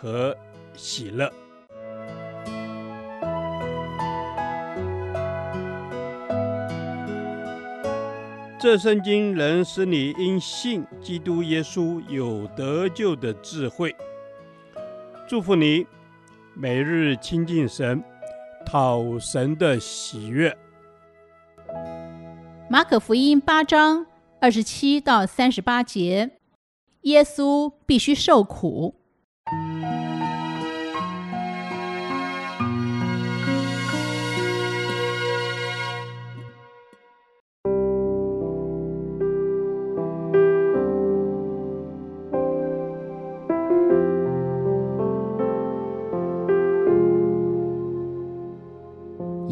和喜乐。这圣经能使你因信基督耶稣有得救的智慧。祝福你，每日亲近神，讨神的喜悦。马可福音八章二十七到三十八节，耶稣必须受苦。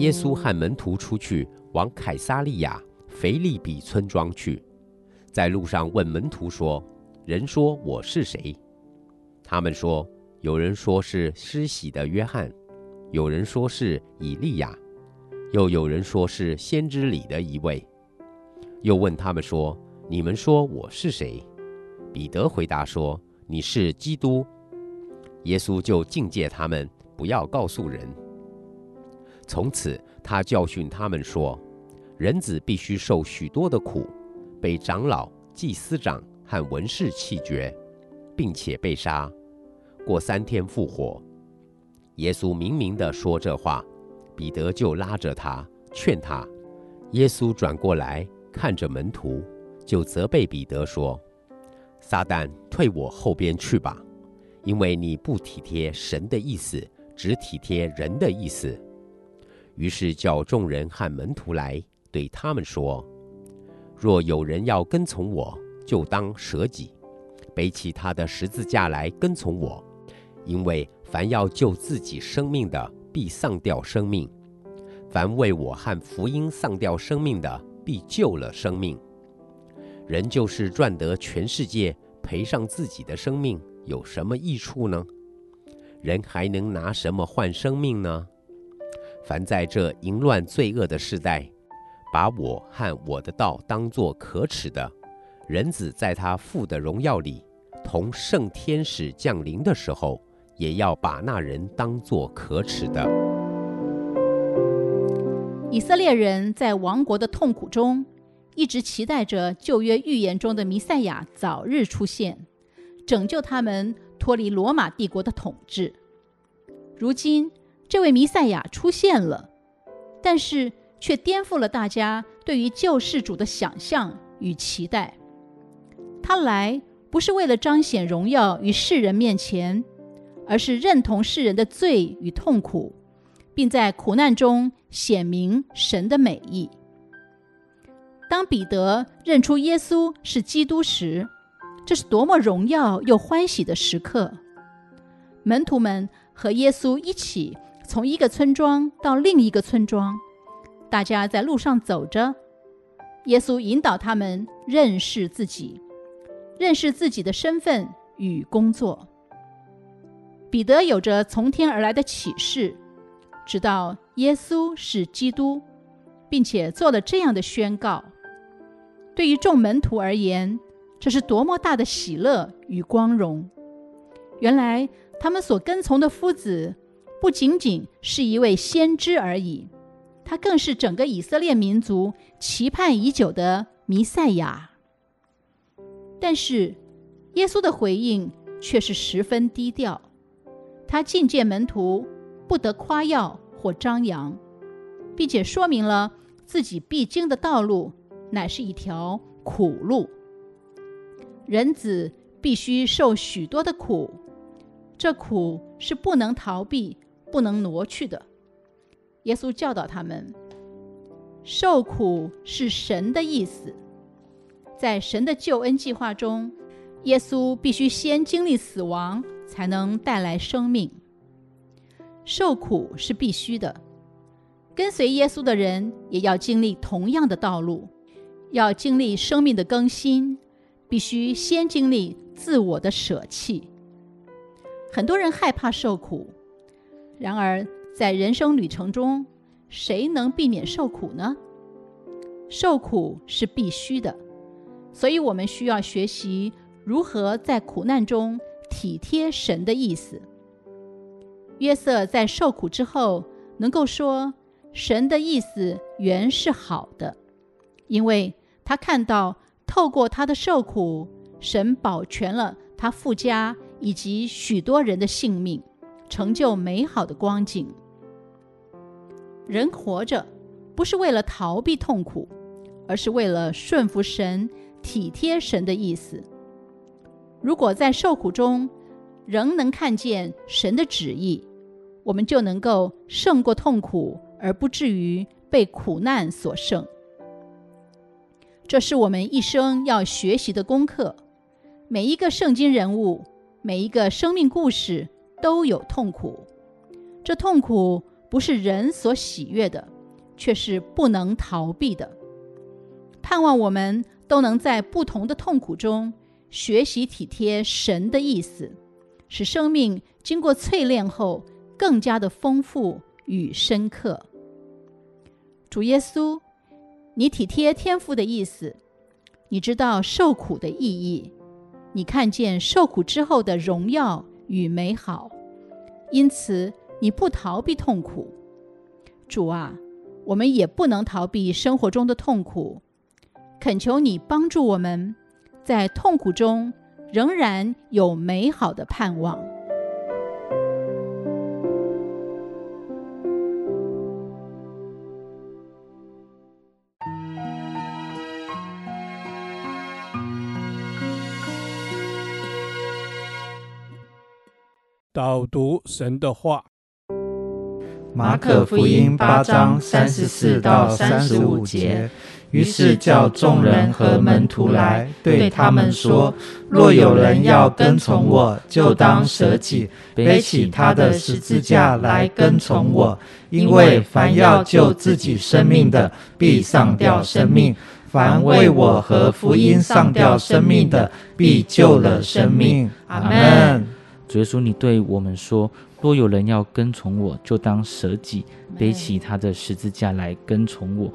耶稣和门徒出去，往凯撒利亚腓立比村庄去，在路上问门徒说：“人说我是谁？”他们说：“有人说是施洗的约翰，有人说是以利亚，又有人说是先知里的一位。”又问他们说：“你们说我是谁？”彼得回答说：“你是基督。”耶稣就禁戒他们，不要告诉人。从此，他教训他们说：“人子必须受许多的苦，被长老、祭司长和文士弃绝，并且被杀，过三天复活。”耶稣明明地说这话，彼得就拉着他劝他。耶稣转过来看着门徒，就责备彼得说：“撒旦，退我后边去吧，因为你不体贴神的意思，只体贴人的意思。”于是叫众人和门徒来，对他们说：“若有人要跟从我，就当舍己，背起他的十字架来跟从我。因为凡要救自己生命的，必丧掉生命；凡为我和福音丧掉生命的，必救了生命。人就是赚得全世界，赔上自己的生命，有什么益处呢？人还能拿什么换生命呢？”凡在这淫乱罪恶的世代，把我和我的道当作可耻的，人子在他父的荣耀里，同圣天使降临的时候，也要把那人当作可耻的。以色列人在亡国的痛苦中，一直期待着旧约预言中的弥赛亚早日出现，拯救他们脱离罗马帝国的统治。如今，这位弥赛亚出现了，但是却颠覆了大家对于救世主的想象与期待。他来不是为了彰显荣耀于世人面前，而是认同世人的罪与痛苦，并在苦难中显明神的美意。当彼得认出耶稣是基督时，这是多么荣耀又欢喜的时刻！门徒们和耶稣一起。从一个村庄到另一个村庄，大家在路上走着。耶稣引导他们认识自己，认识自己的身份与工作。彼得有着从天而来的启示，知道耶稣是基督，并且做了这样的宣告。对于众门徒而言，这是多么大的喜乐与光荣！原来他们所跟从的夫子。不仅仅是一位先知而已，他更是整个以色列民族期盼已久的弥赛亚。但是，耶稣的回应却是十分低调，他禁戒门徒不得夸耀或张扬，并且说明了自己必经的道路乃是一条苦路，人子必须受许多的苦，这苦是不能逃避。不能挪去的。耶稣教导他们，受苦是神的意思。在神的救恩计划中，耶稣必须先经历死亡，才能带来生命。受苦是必须的，跟随耶稣的人也要经历同样的道路，要经历生命的更新，必须先经历自我的舍弃。很多人害怕受苦，然而在人生旅程中，谁能避免受苦呢？受苦是必须的，所以我们需要学习如何在苦难中体贴神的意思。约瑟在受苦之后，能够说神的意思原是好的，因为他看到透过他的受苦，神保全了他父家以及许多人的性命，成就美好的光景。人活着不是为了逃避痛苦，而是为了顺服神、体贴神的意思。如果在受苦中，仍能看见神的旨意，我们就能够胜过痛苦，而不至于被苦难所胜。这是我们一生要学习的功课。每一个圣经人物，每一个生命故事都有痛苦。这痛苦不是人所喜悦的，却是不能逃避的。盼望我们都能在不同的痛苦中学习体贴神的意思。使生命经过淬炼后更加的丰富与深刻。主耶稣，你体贴天父的意思，你知道受苦的意义，你看见受苦之后的荣耀与美好，因此你不逃避痛苦。主啊，我们也不能逃避生活中的痛苦，恳求你帮助我们，在痛苦中。仍然有美好的盼望。导读神的话，马可福音八章三十四到三十五节。于是叫众人和门徒来，对他们说：“若有人要跟从我，就当舍己，背起他的十字架来跟从我。因为凡要救自己生命的，必丧掉生命；凡为我和福音丧掉生命的，必救了生命。”阿门。主耶稣，你对我们说。若有人要跟从我，就当舍己，背起他的十字架来跟从我。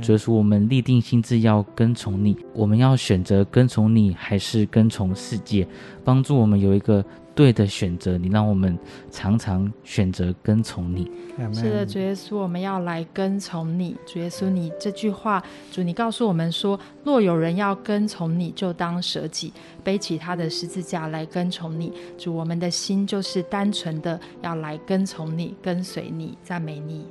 所以说，我们立定心智要跟从你，我们要选择跟从你，还是跟从世界？帮助我们有一个。对的选择，你让我们常常选择跟从你。是的，主耶稣，我们要来跟从你。主耶稣，你这句话，主你告诉我们说，若有人要跟从你，就当舍己，背起他的十字架来跟从你。主，我们的心就是单纯的要来跟从你，跟随你，赞美你。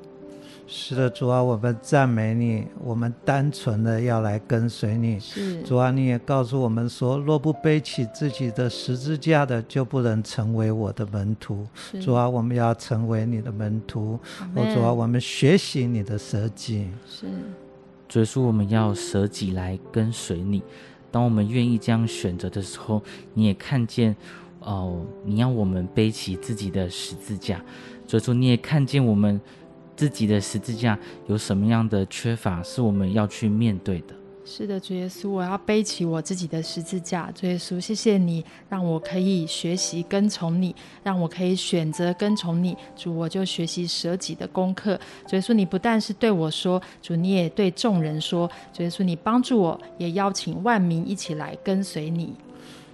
是的，主啊，我们赞美你。我们单纯的要来跟随你。是，主啊，你也告诉我们说，若不背起自己的十字架的，就不能成为我的门徒。主啊，我们要成为你的门徒。哦，主啊，我们学习你的舍己。是，主耶稣，我们要舍己来跟随你。当我们愿意这样选择的时候，你也看见，哦，你要我们背起自己的十字架。主耶稣，你也看见我们。自己的十字架有什么样的缺乏，是我们要去面对的？是的，主耶稣，我要背起我自己的十字架。主耶稣，谢谢你让我可以学习跟从你，让我可以选择跟从你。主，我就学习舍己的功课。主耶稣，你不但是对我说，主你也对众人说。主耶稣，你帮助我，也邀请万民一起来跟随你。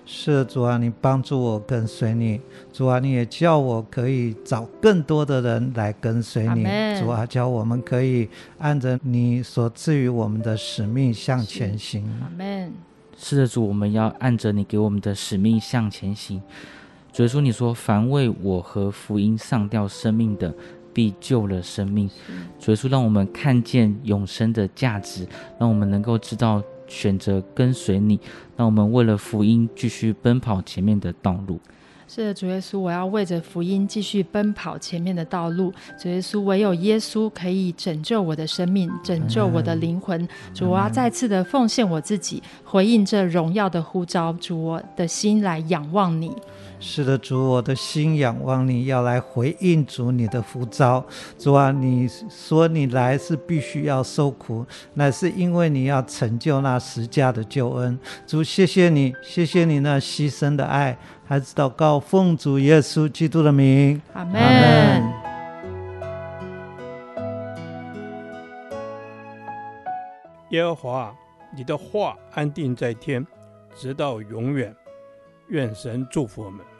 是主啊，你帮助我跟随你。主啊，你也叫我可以找更多的人来跟随你。主啊，叫我们可以按着你所赐予我们的使命向前行。阿门。是的，主，我们要按着你给我们的使命向前行。主耶稣，你说凡为我和福音上吊生命的，必救了生命。主耶稣，让我们看见永生的价值，让我们能够知道。选择跟随你，让我们为了福音继续奔跑前面的道路。是的，主耶稣，我要为着福音继续奔跑前面的道路。主耶稣，唯有耶稣可以拯救我的生命，拯救我的灵魂。主，我要再次的奉献我自己，回应这荣耀的呼召。主，我的心来仰望你。是的，主，我的心仰望你，要来回应主你的呼召。主啊，你说你来是必须要受苦，乃是因为你要成就那十架的救恩。主，谢谢你，谢谢你那牺牲的爱。孩子祷告，奉主耶稣基督的名，阿门。耶和华，你的话安定在天，直到永远。愿神祝福我们。